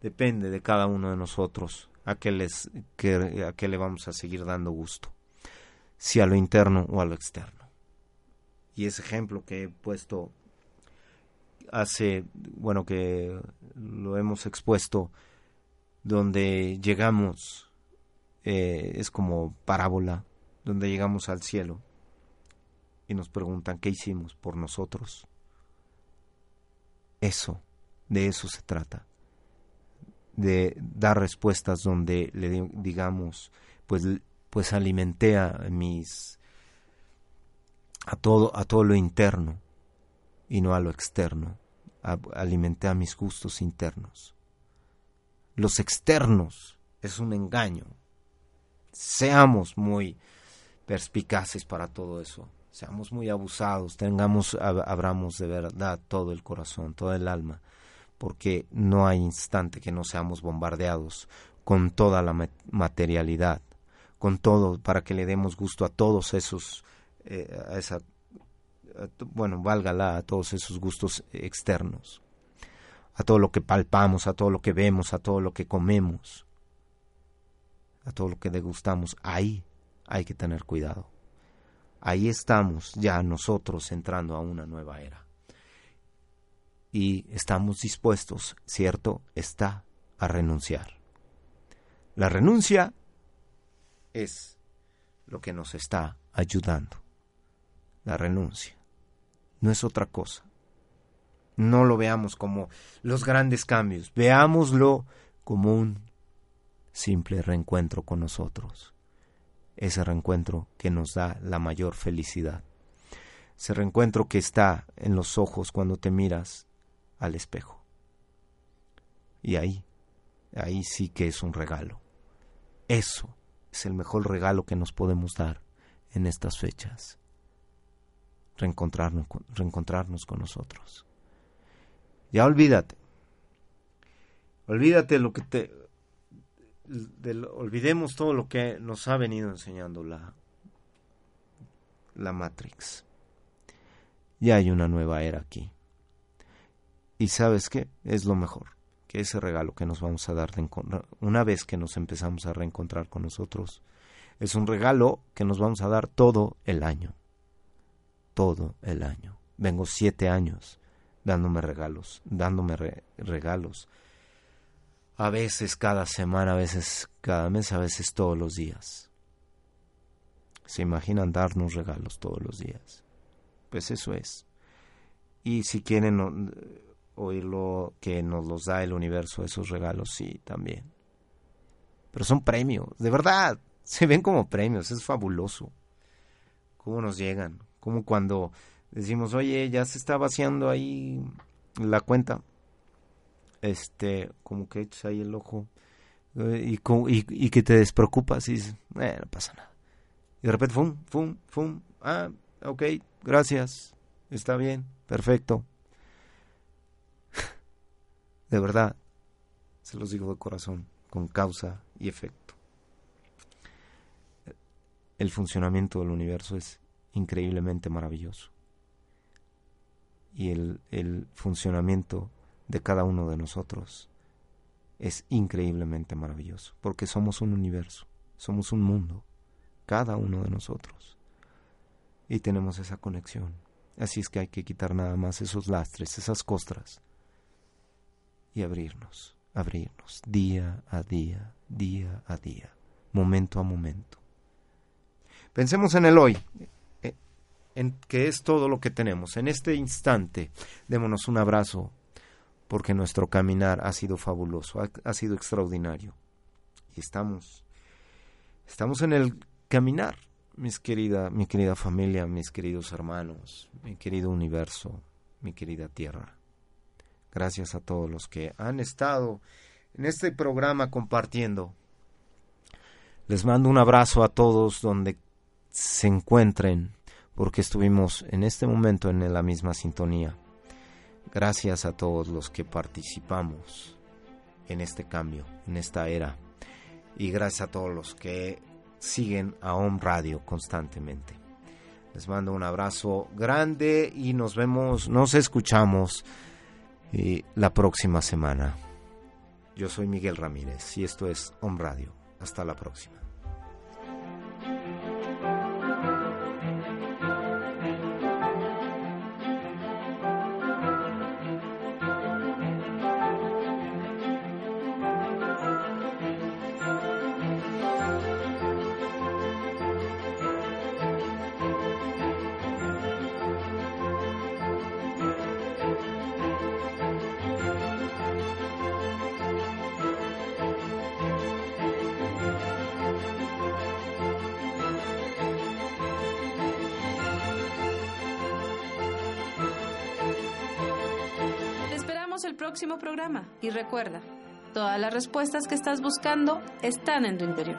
[SPEAKER 2] depende de cada uno de nosotros a qué, les, a qué le vamos a seguir dando gusto si a lo interno o a lo externo. Y ese ejemplo que he puesto hace, bueno, que lo hemos expuesto, donde llegamos, eh, es como parábola, donde llegamos al cielo y nos preguntan qué hicimos por nosotros. Eso, de eso se trata, de dar respuestas donde le digamos, pues pues alimenté a mis a todo a todo lo interno y no a lo externo. alimenté a mis gustos internos. Los externos es un engaño. Seamos muy perspicaces para todo eso. Seamos muy abusados, tengamos abramos de verdad todo el corazón, todo el alma, porque no hay instante que no seamos bombardeados con toda la materialidad con todo para que le demos gusto a todos esos, eh, a esa, bueno, válgala, a todos esos gustos externos, a todo lo que palpamos, a todo lo que vemos, a todo lo que comemos, a todo lo que degustamos. Ahí hay que tener cuidado. Ahí estamos ya nosotros entrando a una nueva era. Y estamos dispuestos, cierto, está a renunciar. La renuncia es lo que nos está ayudando. La renuncia. No es otra cosa. No lo veamos como los grandes cambios. Veámoslo como un simple reencuentro con nosotros. Ese reencuentro que nos da la mayor felicidad. Ese reencuentro que está en los ojos cuando te miras al espejo. Y ahí, ahí sí que es un regalo. Eso es el mejor regalo que nos podemos dar en estas fechas. Reencontrarnos, reencontrarnos con nosotros. Ya olvídate. Olvídate lo que te olvidemos todo lo que nos ha venido enseñando la, la Matrix. Ya hay una nueva era aquí. Y sabes qué? Es lo mejor, que ese regalo que nos vamos a dar de una vez que nos empezamos a reencontrar con nosotros, es un regalo que nos vamos a dar todo el año. Todo el año. Vengo siete años dándome regalos, dándome regalos. A veces cada semana, a veces cada mes, a veces todos los días. ¿Se imaginan darnos regalos todos los días? Pues eso es. Y si quieren oír lo que nos los da el universo, esos regalos, sí, también. Pero son premios, de verdad, se ven como premios, es fabuloso. ¿Cómo nos llegan? Como cuando decimos, oye, ya se está vaciando ahí la cuenta. Este, como que echas ahí el ojo eh, y, y, que te despreocupas y dices, no pasa nada. Y de repente, fum, fum, fum, ah, ok, gracias, está bien, perfecto. de verdad, se los digo de corazón, con causa y efecto. El funcionamiento del universo es increíblemente maravilloso y el, funcionamiento de cada uno de nosotros es increíblemente maravilloso, porque somos un universo, somos un mundo, cada uno de nosotros, y tenemos esa conexión. Así es que hay que quitar nada más esos lastres, esas costras, y abrirnos, abrirnos, día a día, día a día, momento a momento. Pensemos en el hoy, en que es todo lo que tenemos. En este instante, démonos un abrazo, porque nuestro caminar ha sido fabuloso, ha, sido extraordinario. Y estamos, estamos en el caminar, mis querida, mi querida familia, mis queridos hermanos, mi querido universo, mi querida tierra. Gracias a todos los que han estado en este programa compartiendo. Les mando un abrazo a todos donde se encuentren porque estuvimos en este momento en la misma sintonía. Gracias a todos los que participamos en este cambio, en esta era. Y gracias a todos los que siguen a Home Radio constantemente. Les mando un abrazo grande y nos vemos, nos escuchamos eh, la próxima semana. Yo soy Miguel Ramírez y esto es Home Radio. Hasta la próxima.
[SPEAKER 1] Y recuerda, todas las respuestas que estás buscando están en tu interior.